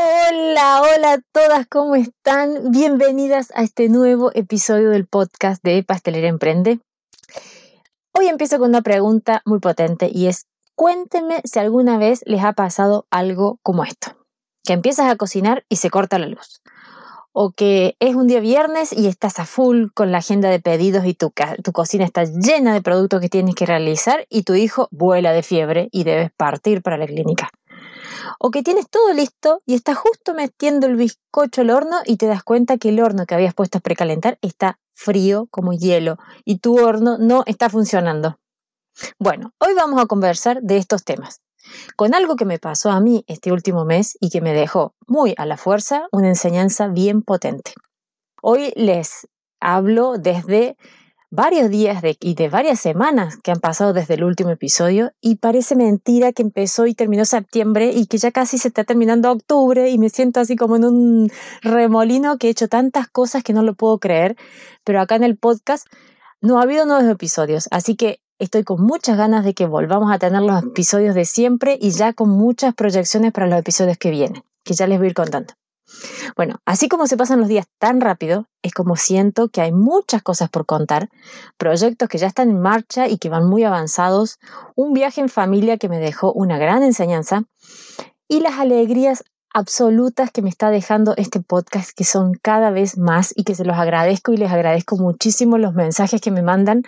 Hola, hola a todas, ¿cómo están? Bienvenidas a este nuevo episodio del podcast de Pastelera Emprende. Hoy empiezo con una pregunta muy potente y es, cuéntenme si alguna vez les ha pasado algo como esto, que empiezas a cocinar y se corta la luz, o que es un día viernes y estás a full con la agenda de pedidos y tu, tu cocina está llena de productos que tienes que realizar y tu hijo vuela de fiebre y debes partir para la clínica. O que tienes todo listo y estás justo metiendo el bizcocho al horno y te das cuenta que el horno que habías puesto a precalentar está frío como hielo y tu horno no está funcionando. Bueno, hoy vamos a conversar de estos temas, con algo que me pasó a mí este último mes y que me dejó muy a la fuerza una enseñanza bien potente. Hoy les hablo desde varios días de, y de varias semanas que han pasado desde el último episodio y parece mentira que empezó y terminó septiembre y que ya casi se está terminando octubre y me siento así como en un remolino que he hecho tantas cosas que no lo puedo creer, pero acá en el podcast no ha habido nuevos episodios, así que estoy con muchas ganas de que volvamos a tener los episodios de siempre y ya con muchas proyecciones para los episodios que vienen, que ya les voy a ir contando. Bueno, así como se pasan los días tan rápido, es como siento que hay muchas cosas por contar, proyectos que ya están en marcha y que van muy avanzados, un viaje en familia que me dejó una gran enseñanza y las alegrías absolutas que me está dejando este podcast, que son cada vez más y que se los agradezco y les agradezco muchísimo los mensajes que me mandan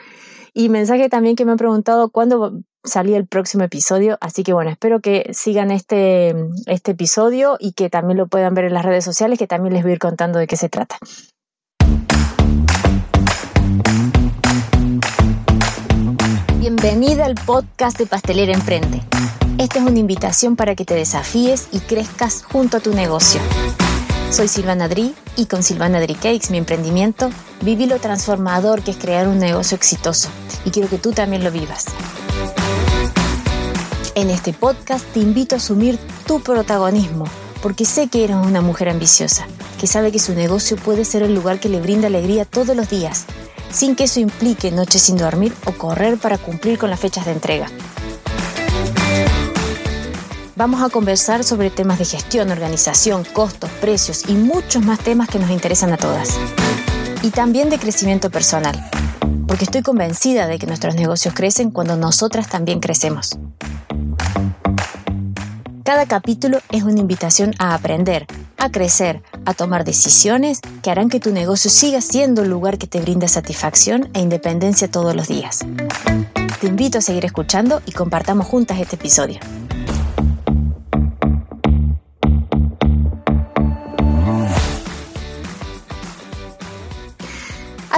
y mensajes también que me han preguntado cuándo salía el próximo episodio. Así que bueno, espero que sigan este, este episodio y que también lo puedan ver en las redes sociales, que también les voy a ir contando de qué se trata. Bienvenida al podcast de Pastelera Emprende. Esta es una invitación para que te desafíes y crezcas junto a tu negocio. Soy Silvana Dri y con Silvana Dri Cakes, mi emprendimiento, viví lo transformador que es crear un negocio exitoso y quiero que tú también lo vivas. En este podcast te invito a asumir tu protagonismo, porque sé que eres una mujer ambiciosa, que sabe que su negocio puede ser el lugar que le brinda alegría todos los días, sin que eso implique noches sin dormir o correr para cumplir con las fechas de entrega. Vamos a conversar sobre temas de gestión, organización, costos, precios y muchos más temas que nos interesan a todas. Y también de crecimiento personal, porque estoy convencida de que nuestros negocios crecen cuando nosotras también crecemos. Cada capítulo es una invitación a aprender, a crecer, a tomar decisiones que harán que tu negocio siga siendo el lugar que te brinda satisfacción e independencia todos los días. Te invito a seguir escuchando y compartamos juntas este episodio.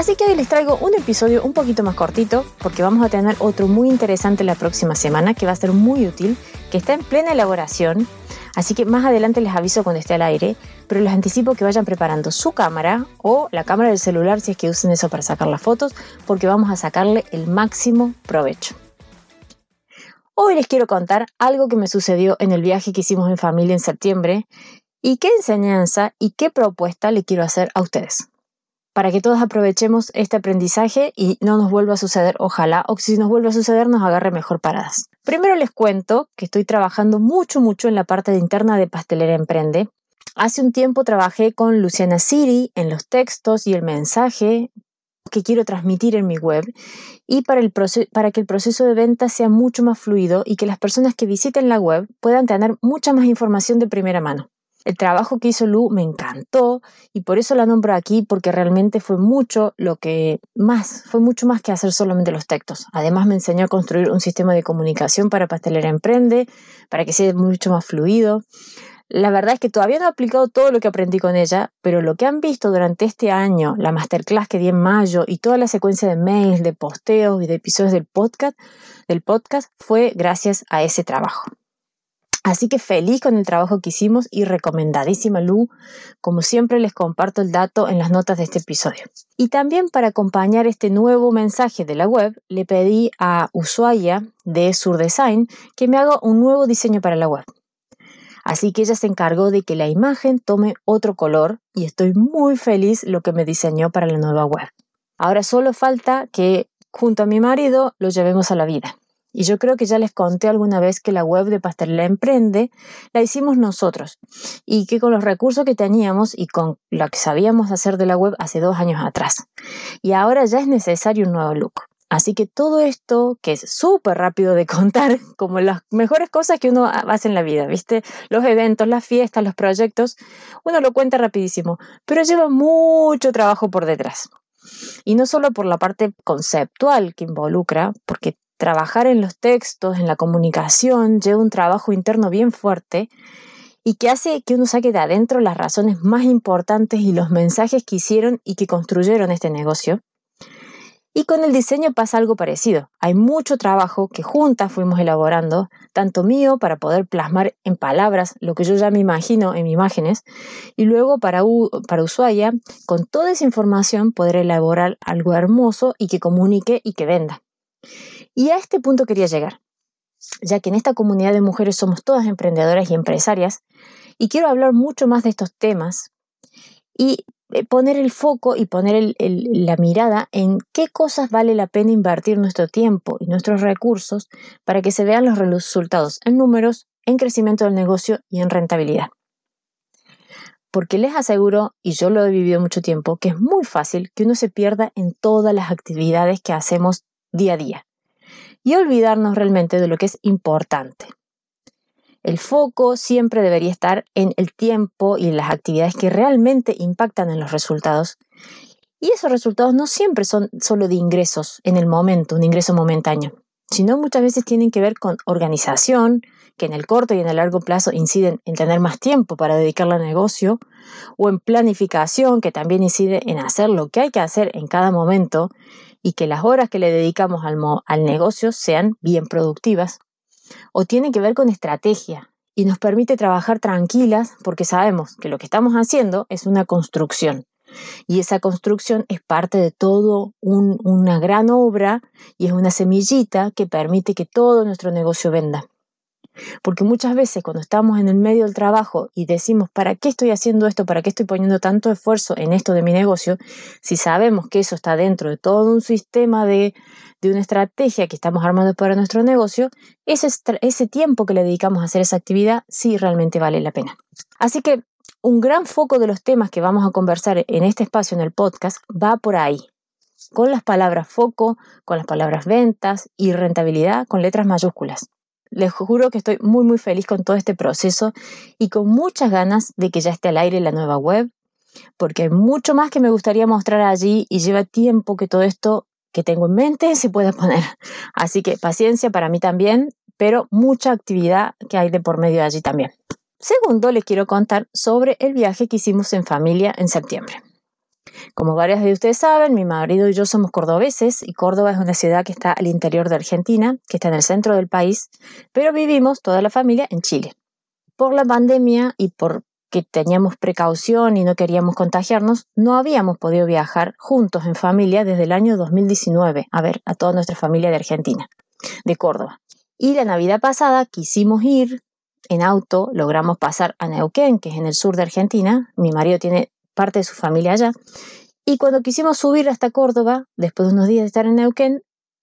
Así que hoy les traigo un episodio un poquito más cortito porque vamos a tener otro muy interesante la próxima semana que va a ser muy útil, que está en plena elaboración. Así que más adelante les aviso cuando esté al aire, pero les anticipo que vayan preparando su cámara o la cámara del celular si es que usen eso para sacar las fotos, porque vamos a sacarle el máximo provecho. Hoy les quiero contar algo que me sucedió en el viaje que hicimos en familia en septiembre y qué enseñanza y qué propuesta le quiero hacer a ustedes para que todos aprovechemos este aprendizaje y no nos vuelva a suceder, ojalá, o si nos vuelve a suceder nos agarre mejor paradas. Primero les cuento que estoy trabajando mucho, mucho en la parte interna de Pastelera Emprende. Hace un tiempo trabajé con Luciana Siri en los textos y el mensaje que quiero transmitir en mi web y para, el para que el proceso de venta sea mucho más fluido y que las personas que visiten la web puedan tener mucha más información de primera mano. El trabajo que hizo Lu me encantó y por eso la nombro aquí porque realmente fue mucho lo que más, fue mucho más que hacer solamente los textos. Además me enseñó a construir un sistema de comunicación para Pastelera Emprende, para que sea mucho más fluido. La verdad es que todavía no he aplicado todo lo que aprendí con ella, pero lo que han visto durante este año, la masterclass que di en mayo y toda la secuencia de mails, de posteos y de episodios del podcast, del podcast fue gracias a ese trabajo. Así que feliz con el trabajo que hicimos y recomendadísima Lu. Como siempre les comparto el dato en las notas de este episodio. Y también para acompañar este nuevo mensaje de la web, le pedí a Ushuaia de Surdesign que me haga un nuevo diseño para la web. Así que ella se encargó de que la imagen tome otro color y estoy muy feliz lo que me diseñó para la nueva web. Ahora solo falta que junto a mi marido lo llevemos a la vida. Y yo creo que ya les conté alguna vez que la web de Pastelera Emprende la hicimos nosotros y que con los recursos que teníamos y con lo que sabíamos hacer de la web hace dos años atrás. Y ahora ya es necesario un nuevo look. Así que todo esto, que es súper rápido de contar, como las mejores cosas que uno hace en la vida, ¿viste? Los eventos, las fiestas, los proyectos, uno lo cuenta rapidísimo, pero lleva mucho trabajo por detrás. Y no solo por la parte conceptual que involucra, porque trabajar en los textos, en la comunicación, lleva un trabajo interno bien fuerte y que hace que uno saque de adentro las razones más importantes y los mensajes que hicieron y que construyeron este negocio y con el diseño pasa algo parecido. Hay mucho trabajo que juntas fuimos elaborando, tanto mío para poder plasmar en palabras lo que yo ya me imagino en imágenes, y luego para, para Ushuaia, con toda esa información, poder elaborar algo hermoso y que comunique y que venda. Y a este punto quería llegar, ya que en esta comunidad de mujeres somos todas emprendedoras y empresarias, y quiero hablar mucho más de estos temas y eh, poner el foco y poner la mirada en qué cosas vale la pena invertir nuestro tiempo y nuestros recursos para que se vean los resultados en números, en crecimiento del negocio y en rentabilidad. Porque les aseguro, y yo lo he vivido mucho tiempo, que es muy fácil que uno se pierda en todas las actividades que hacemos día a día y olvidarnos realmente de lo que es importante. El foco siempre debería estar en el tiempo y en las actividades que realmente impactan en los resultados. Y esos resultados no siempre son solo de ingresos en el momento, un ingreso momentáneo, sino muchas veces tienen que ver con organización, que en el corto y en el largo plazo inciden en tener más tiempo para dedicarle al negocio, o en planificación, que también incide en hacer lo que hay que hacer en cada momento y que las horas que le dedicamos al, al negocio sean bien productivas o tiene que ver con estrategia y nos permite trabajar tranquilas porque sabemos que lo que estamos haciendo es una construcción. Y esa construcción es parte de todo una gran obra y es una semillita que permite que todo nuestro negocio venda. Porque muchas veces cuando estamos en el medio del trabajo y decimos, ¿para qué estoy haciendo esto? ¿Para qué estoy poniendo tanto esfuerzo en esto de mi negocio? Si sabemos que eso está dentro de todo un sistema de, de una estrategia que estamos armando para nuestro negocio, ese, ese tiempo que le dedicamos a hacer esa actividad sí realmente vale la pena. Así que un gran foco de los temas que vamos a conversar en este espacio en el podcast va por ahí, con las palabras foco, con las palabras ventas y rentabilidad con letras mayúsculas. Les juro que estoy muy muy feliz con todo este proceso y con muchas ganas de que ya esté al aire la nueva web, porque hay mucho más que me gustaría mostrar allí y lleva tiempo que todo esto que tengo en mente se pueda poner. Así que paciencia para mí también, pero mucha actividad que hay de por medio allí también. Segundo, les quiero contar sobre el viaje que hicimos en familia en septiembre. Como varias de ustedes saben, mi marido y yo somos cordobeses y Córdoba es una ciudad que está al interior de Argentina, que está en el centro del país, pero vivimos toda la familia en Chile. Por la pandemia y por que teníamos precaución y no queríamos contagiarnos, no habíamos podido viajar juntos en familia desde el año 2019, a ver, a toda nuestra familia de Argentina, de Córdoba. Y la Navidad pasada quisimos ir en auto, logramos pasar a Neuquén, que es en el sur de Argentina, mi marido tiene parte de su familia allá. Y cuando quisimos subir hasta Córdoba, después de unos días de estar en Neuquén,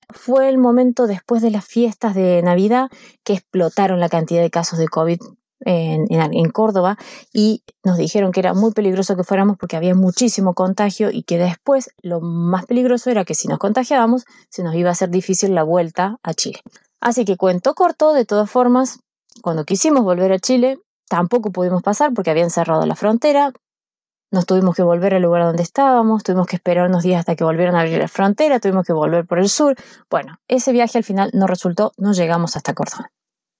fue el momento después de las fiestas de Navidad que explotaron la cantidad de casos de COVID en, en, Córdoba y nos dijeron que era muy peligroso que fuéramos porque había muchísimo contagio y que después lo más peligroso era que si nos contagiábamos se nos iba a hacer difícil la vuelta a Chile. Así que cuento corto, de todas formas, cuando quisimos volver a Chile tampoco pudimos pasar porque habían cerrado la frontera, nos tuvimos que volver al lugar donde estábamos, tuvimos que esperar unos días hasta que volvieran a abrir la frontera, tuvimos que volver por el sur. Bueno, ese viaje al final no resultó, no llegamos hasta Córdoba.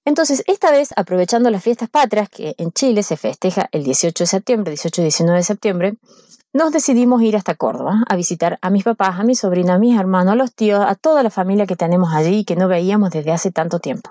Entonces, esta vez, aprovechando las fiestas patrias, que en Chile se festeja el 18 de septiembre, 18 y 19 de septiembre, nos decidimos ir hasta Córdoba a visitar a mis papás, a mi sobrina, a mis hermanos, a los tíos, a toda la familia que tenemos allí y que no veíamos desde hace tanto tiempo.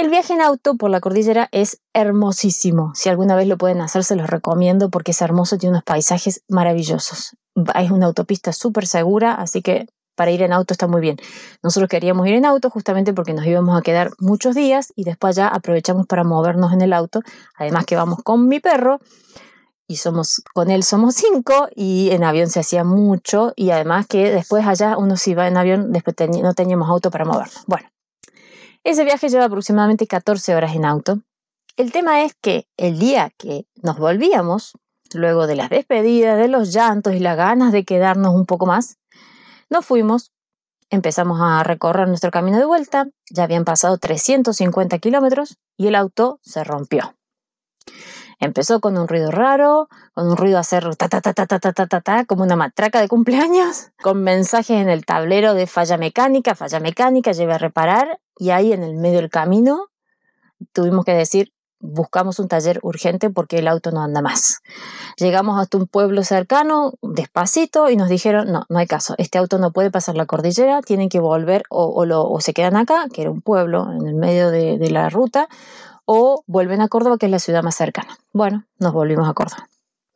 El viaje en auto por la cordillera es hermosísimo. Si alguna vez lo pueden hacer, se los recomiendo porque es hermoso, tiene unos paisajes maravillosos. Es una autopista súper segura, así que para ir en auto está muy bien. Nosotros queríamos ir en auto justamente porque nos íbamos a quedar muchos días y después ya aprovechamos para movernos en el auto. Además que vamos con mi perro y somos con él somos cinco y en avión se hacía mucho y además que después allá uno se iba en avión, después no teníamos auto para movernos. Bueno, Ese viaje lleva aproximadamente 14 horas en auto. El tema es que el día que nos volvíamos, luego de las despedidas, de los llantos y las ganas de quedarnos un poco más, nos fuimos, empezamos a recorrer nuestro camino de vuelta, ya habían pasado 350 kilómetros y el auto se rompió. Empezó con un ruido raro, con un ruido hacer ta ta ta ta ta ta ta ta, ta como una matraca de cumpleaños, con mensajes en el tablero de falla mecánica, falla mecánica, lleve a reparar, y ahí en el medio del camino tuvimos que decir, buscamos un taller urgente porque el auto no anda más. Llegamos hasta un pueblo cercano, despacito, y nos dijeron, no, no hay caso, este auto no puede pasar la cordillera, tienen que volver o, o, se quedan acá, que era un pueblo en el medio de, de la ruta, o vuelven a Córdoba, que es la ciudad más cercana. Bueno, nos volvimos a Córdoba.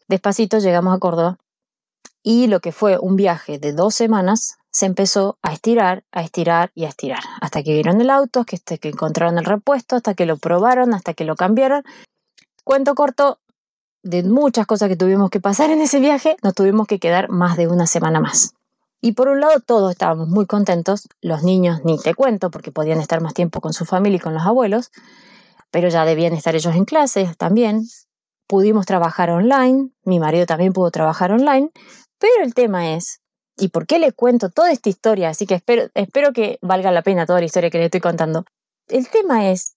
Despacito llegamos a Córdoba y lo que fue un viaje de dos semanas se empezó a estirar, a estirar y a estirar, hasta que vieron el auto, hasta que, que encontraron el repuesto, hasta que lo probaron, hasta que lo cambiaron. Cuento corto, de muchas cosas que tuvimos que pasar en ese viaje, nos tuvimos que quedar más de una semana más. Y por un lado todos estábamos muy contentos, los niños ni te cuento porque podían estar más tiempo con su familia y con los abuelos, pero ya debían estar ellos en clases también. Pudimos trabajar online, mi marido también pudo trabajar online, pero el tema es, ¿y por qué le cuento toda esta historia? Así que espero, espero que valga la pena toda la historia que le estoy contando. El tema es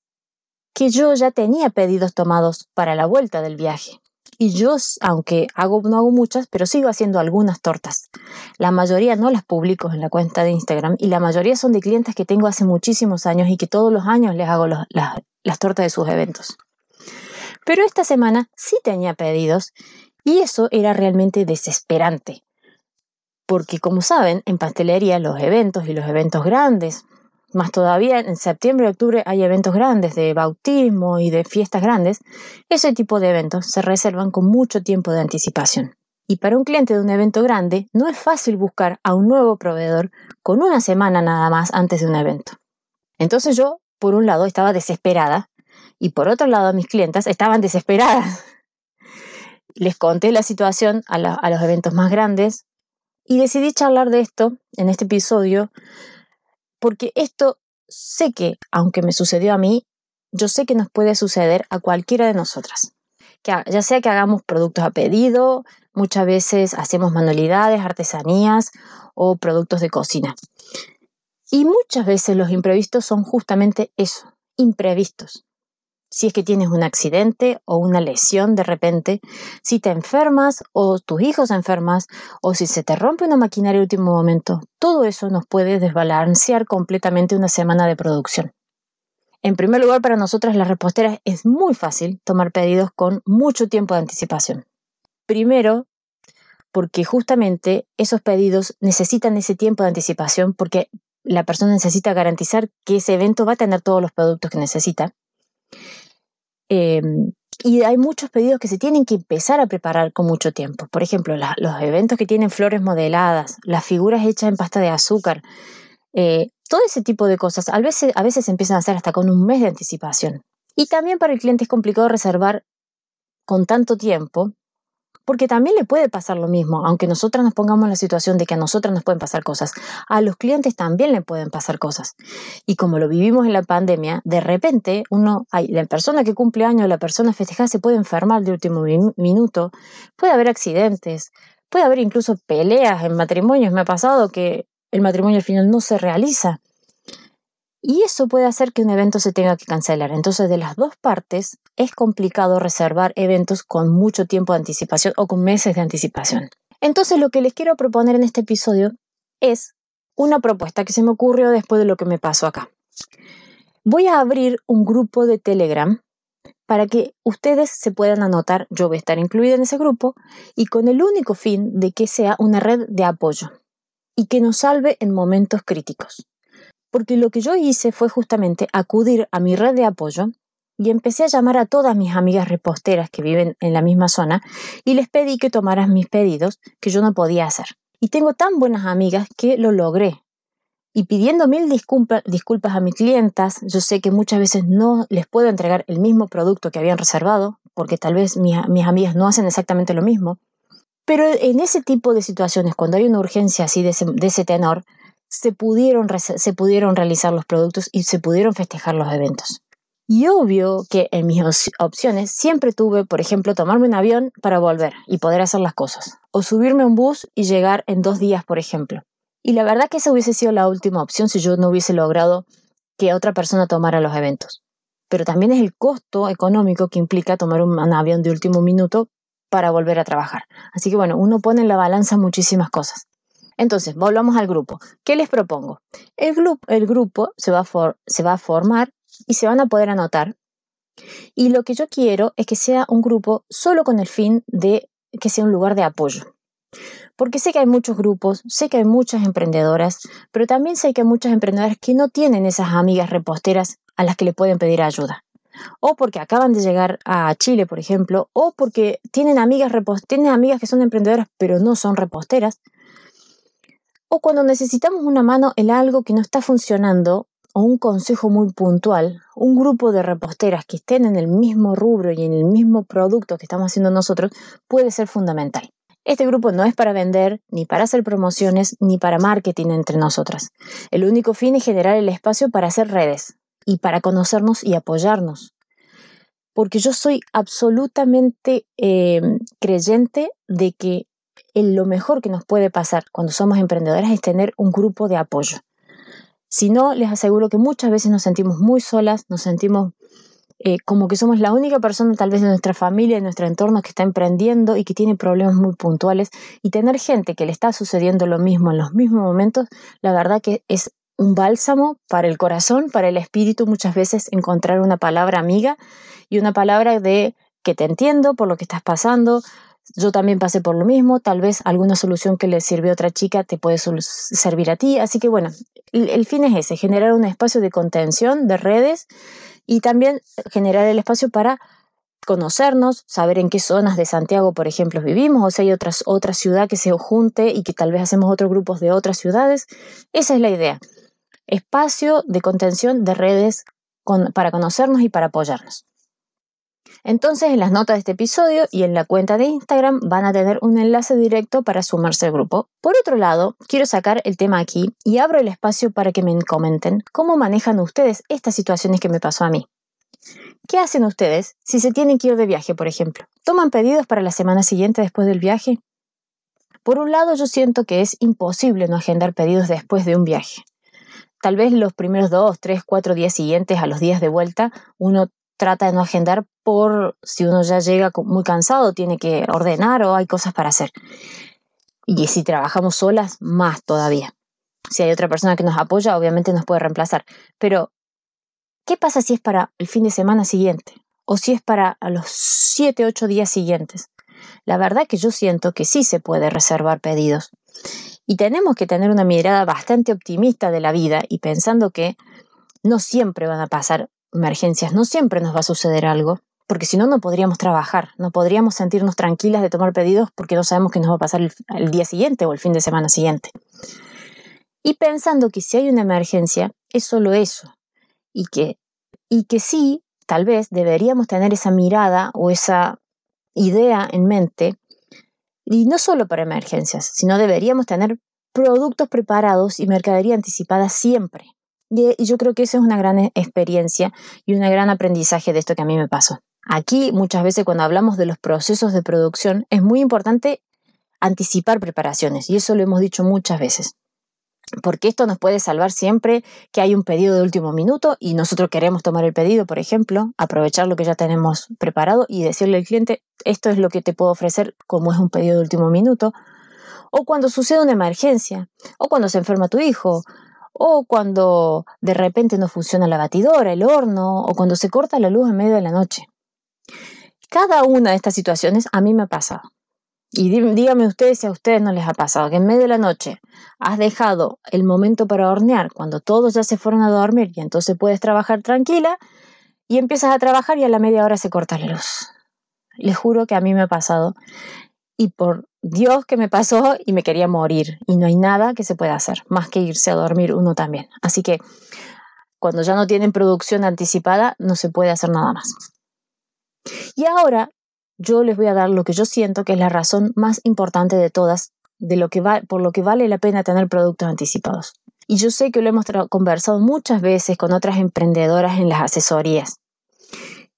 que yo ya tenía pedidos tomados para la vuelta del viaje. Y yo, aunque hago, no hago muchas, pero sigo haciendo algunas tortas. La mayoría no las publico en la cuenta de Instagram y la mayoría son de clientes que tengo hace muchísimos años y que todos los años les hago las, las tortas de sus eventos. Pero esta semana sí tenía pedidos y eso era realmente desesperante. Porque como saben, en pastelería los eventos y los eventos grandes, más todavía en septiembre y octubre hay eventos grandes de bautismo y de fiestas grandes, ese tipo de eventos se reservan con mucho tiempo de anticipación. Y para un cliente de un evento grande no es fácil buscar a un nuevo proveedor con una semana nada más antes de un evento. Entonces yo por un lado estaba desesperada y por otro lado mis clientas estaban desesperadas. Les conté la situación a, los eventos más grandes y decidí charlar de esto en este episodio porque esto sé que, aunque me sucedió a mí, yo sé que nos puede suceder a cualquiera de nosotras. Que, ya sea que hagamos productos a pedido, muchas veces hacemos manualidades, artesanías o productos de cocina. Y muchas veces los imprevistos son justamente eso, imprevistos. Si es que tienes un accidente o una lesión de repente, si te enfermas o tus hijos enfermas o si se te rompe una maquinaria en último momento, todo eso nos puede desbalancear completamente una semana de producción. En primer lugar, para nosotras las reposteras es muy fácil tomar pedidos con mucho tiempo de anticipación. Primero, porque justamente esos pedidos necesitan ese tiempo de anticipación porque la persona necesita garantizar que ese evento va a tener todos los productos que necesita. Em, y hay muchos pedidos que se tienen que empezar a preparar con mucho tiempo. Por ejemplo, los eventos que tienen flores modeladas, las figuras hechas en pasta de azúcar, eh, todo ese tipo de cosas. A veces, a veces se empiezan a hacer hasta con un mes de anticipación. Y también para el cliente es complicado reservar con tanto tiempo porque también le puede pasar lo mismo, aunque nosotras nos pongamos en la situación de que a nosotras nos pueden pasar cosas, a los clientes también le pueden pasar cosas. Y como lo vivimos en la pandemia, de repente uno, la persona que cumple años, la persona festejada se puede enfermar de último minuto, puede haber accidentes, puede haber incluso peleas en matrimonios. Me ha pasado que el matrimonio al final no se realiza. Y eso puede hacer que un evento se tenga que cancelar. Entonces, de las dos partes, es complicado reservar eventos con mucho tiempo de anticipación o con meses de anticipación. Entonces, lo que les quiero proponer en este episodio es una propuesta que se me ocurrió después de lo que me pasó acá. Voy a abrir un grupo de Telegram para que ustedes se puedan anotar, yo voy a estar incluida en ese grupo, y con el único fin de que sea una red de apoyo y que nos salve en momentos críticos porque lo que yo hice fue justamente acudir a mi red de apoyo y empecé a llamar a todas mis amigas reposteras que viven en la misma zona y les pedí que tomaran mis pedidos que yo no podía hacer. Y tengo tan buenas amigas que lo logré. Y pidiendo mil disculpas a mis clientas, yo sé que muchas veces no les puedo entregar el mismo producto que habían reservado, porque tal vez mis, amigas no hacen exactamente lo mismo. Pero en ese tipo de situaciones, cuando hay una urgencia así de ese tenor, se pudieron, se pudieron realizar los productos y se pudieron festejar los eventos. Y obvio que en mis opciones siempre tuve, por ejemplo, tomarme un avión para volver y poder hacer las cosas, o subirme a un bus y llegar en dos días, por ejemplo. Y la verdad que esa hubiese sido la última opción si yo no hubiese logrado que otra persona tomara los eventos. Pero también es el costo económico que implica tomar un, avión de último minuto para volver a trabajar. Así que bueno, uno pone en la balanza muchísimas cosas. Entonces, volvamos al grupo. ¿Qué les propongo? El, grupo, se va a formar y se van a poder anotar. Y lo que yo quiero es que sea un grupo solo con el fin de que sea un lugar de apoyo. Porque sé que hay muchos grupos, sé que hay muchas emprendedoras, pero también sé que hay muchas emprendedoras que no tienen esas amigas reposteras a las que le pueden pedir ayuda. O porque acaban de llegar a Chile, por ejemplo, o porque tienen amigas, tienen amigas que son emprendedoras pero no son reposteras. O cuando necesitamos una mano en algo que no está funcionando o un consejo muy puntual, un grupo de reposteras que estén en el mismo rubro y en el mismo producto que estamos haciendo nosotros puede ser fundamental. Este grupo no es para vender, ni para hacer promociones, ni para marketing entre nosotras. El único fin es generar el espacio para hacer redes y para conocernos y apoyarnos. Porque yo soy absolutamente eh, creyente de que lo mejor que nos puede pasar cuando somos emprendedoras es tener un grupo de apoyo. Si no, les aseguro que muchas veces nos sentimos muy solas, nos sentimos eh, como que somos la única persona tal vez de nuestra familia, de nuestro entorno que está emprendiendo y que tiene problemas muy puntuales. Y tener gente que le está sucediendo lo mismo en los mismos momentos, la verdad que es un bálsamo para el corazón, para el espíritu, muchas veces encontrar una palabra amiga y una palabra de que te entiendo por lo que estás pasando, yo también pasé por lo mismo, tal vez alguna solución que le sirvió a otra chica te puede servir a ti. Así que bueno, el, fin es ese, generar un espacio de contención de redes y también generar el espacio para conocernos, saber en qué zonas de Santiago, por ejemplo, vivimos, o si hay otras, otra ciudad que se junte y que tal vez hacemos otros grupos de otras ciudades. Esa es la idea. Espacio de contención de redes para conocernos y para apoyarnos. Entonces, en las notas de este episodio y en la cuenta de Instagram van a tener un enlace directo para sumarse al grupo. Por otro lado, quiero sacar el tema aquí y abro el espacio para que me comenten cómo manejan ustedes estas situaciones que me pasó a mí. ¿Qué hacen ustedes si se tienen que ir de viaje, por ejemplo? ¿Toman pedidos para la semana siguiente después del viaje? Por un lado, yo siento que es imposible no agendar pedidos después de un viaje. Tal vez los primeros dos, tres, cuatro días siguientes a los días de vuelta, uno trata de no agendar por si uno ya llega muy cansado, tiene que ordenar o hay cosas para hacer. Y si trabajamos solas, más todavía. Si hay otra persona que nos apoya, obviamente nos puede reemplazar. Pero, ¿qué pasa si es para el fin de semana siguiente? O si es para los 7, 8 días siguientes. La verdad que yo siento que sí se puede reservar pedidos. Y tenemos que tener una mirada bastante optimista de la vida y pensando que no siempre van a pasar emergencias, no siempre nos va a suceder algo, porque si no, no podríamos trabajar, no podríamos sentirnos tranquilas de tomar pedidos porque no sabemos qué nos va a pasar el, día siguiente o el fin de semana siguiente. Y pensando que si hay una emergencia, es solo eso, y que, y que sí, tal vez deberíamos tener esa mirada o esa idea en mente, y no solo para emergencias, sino deberíamos tener productos preparados y mercadería anticipada siempre. Y, yo creo que esa es una gran e, experiencia y un gran aprendizaje de esto que a mí me pasó. Aquí muchas veces cuando hablamos de los procesos de producción es muy importante anticipar preparaciones y eso lo hemos dicho muchas veces. Porque esto nos puede salvar siempre que hay un pedido de último minuto y nosotros queremos tomar el pedido, por ejemplo, aprovechar lo que ya tenemos preparado y decirle al cliente, esto es lo que te puedo ofrecer como es un pedido de último minuto. O cuando sucede una emergencia, o cuando se enferma tu hijo, o cuando de repente no funciona la batidora, el horno, o cuando se corta la luz en medio de la noche. Cada una de estas situaciones a mí me ha pasado. Y díganme ustedes si a ustedes no les ha pasado que en medio de la noche has dejado el momento para hornear cuando todos ya se fueron a dormir y entonces puedes trabajar tranquila y empiezas a trabajar y a la media hora se corta la luz. Les juro que a mí me ha pasado y por Dios que me pasó y me quería morir y no hay nada que se pueda hacer más que irse a dormir uno también. Así que cuando ya no tienen producción anticipada no se puede hacer nada más. Y ahora yo les voy a dar lo que yo siento que es la razón más importante de todas de lo que va, por lo que vale la pena tener productos anticipados. y yo sé que lo hemos conversado muchas veces con otras emprendedoras en las asesorías.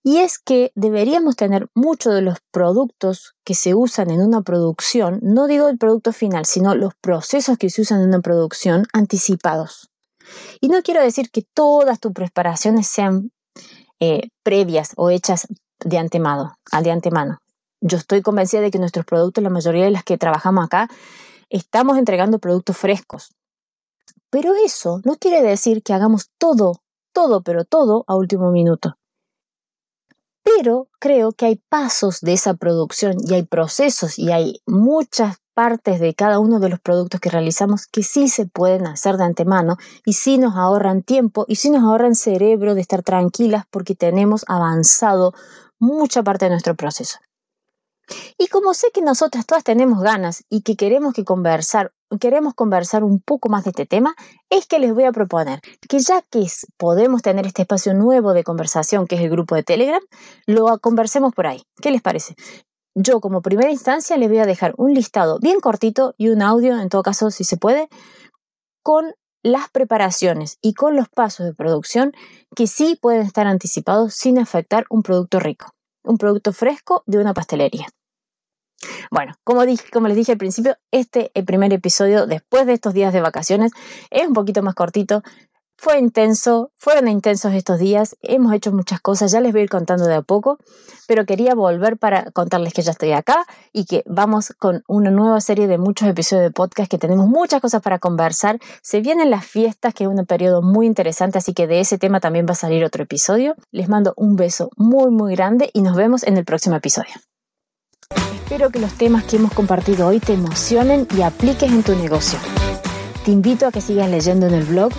Y es que deberíamos tener muchos de los productos que se usan en una producción, no digo el producto final, sino los procesos que se usan en una producción anticipados. Y no quiero decir que todas tus preparaciones sean eh, previas o hechas de antemano, de antemano. Yo estoy convencida de que nuestros productos, la mayoría de las que trabajamos acá, estamos entregando productos frescos. Pero eso no quiere decir que hagamos todo, todo, pero todo a último minuto. Pero creo que hay pasos de esa producción y hay procesos y hay muchas partes de cada uno de los productos que realizamos que sí se pueden hacer de antemano y sí nos ahorran tiempo y sí nos ahorran cerebro de estar tranquilas porque tenemos avanzado mucha parte de nuestro proceso. Y como sé que nosotras todas tenemos ganas y que queremos que conversar, queremos conversar un poco más de este tema, es que les voy a proponer que ya que podemos tener este espacio nuevo de conversación, que es el grupo de Telegram, lo conversemos por ahí. ¿Qué les parece? Yo como primera instancia les voy a dejar un listado bien cortito y un audio, en todo caso si se puede, con las preparaciones y con los pasos de producción que sí pueden estar anticipados sin afectar un producto rico, un producto fresco de una pastelería. Bueno, como, dije, les dije al principio, este el primer episodio después de estos días de vacaciones es un poquito más cortito. Fue intenso, fueron intensos estos días, hemos hecho muchas cosas, ya les voy a ir contando de a poco, pero quería volver para contarles que ya estoy acá y que vamos con una nueva serie de muchos episodios de podcast que tenemos muchas cosas para conversar. Se vienen las fiestas, que es un periodo muy interesante, así que de ese tema también va a salir otro episodio. Les mando un beso muy, muy grande y nos vemos en el próximo episodio. Espero que los temas que hemos compartido hoy te emocionen y apliques en tu negocio. Te invito a que sigas leyendo en el blog.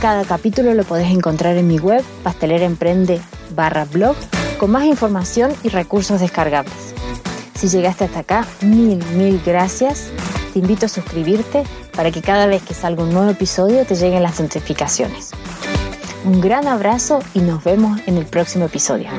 Cada capítulo lo podés encontrar en mi web, pasteleraemprende barra blog, con más información y recursos descargables. Si llegaste hasta acá, mil, mil gracias. Te invito a suscribirte para que cada vez que salga un nuevo episodio te lleguen las notificaciones. Un gran abrazo y nos vemos en el próximo episodio.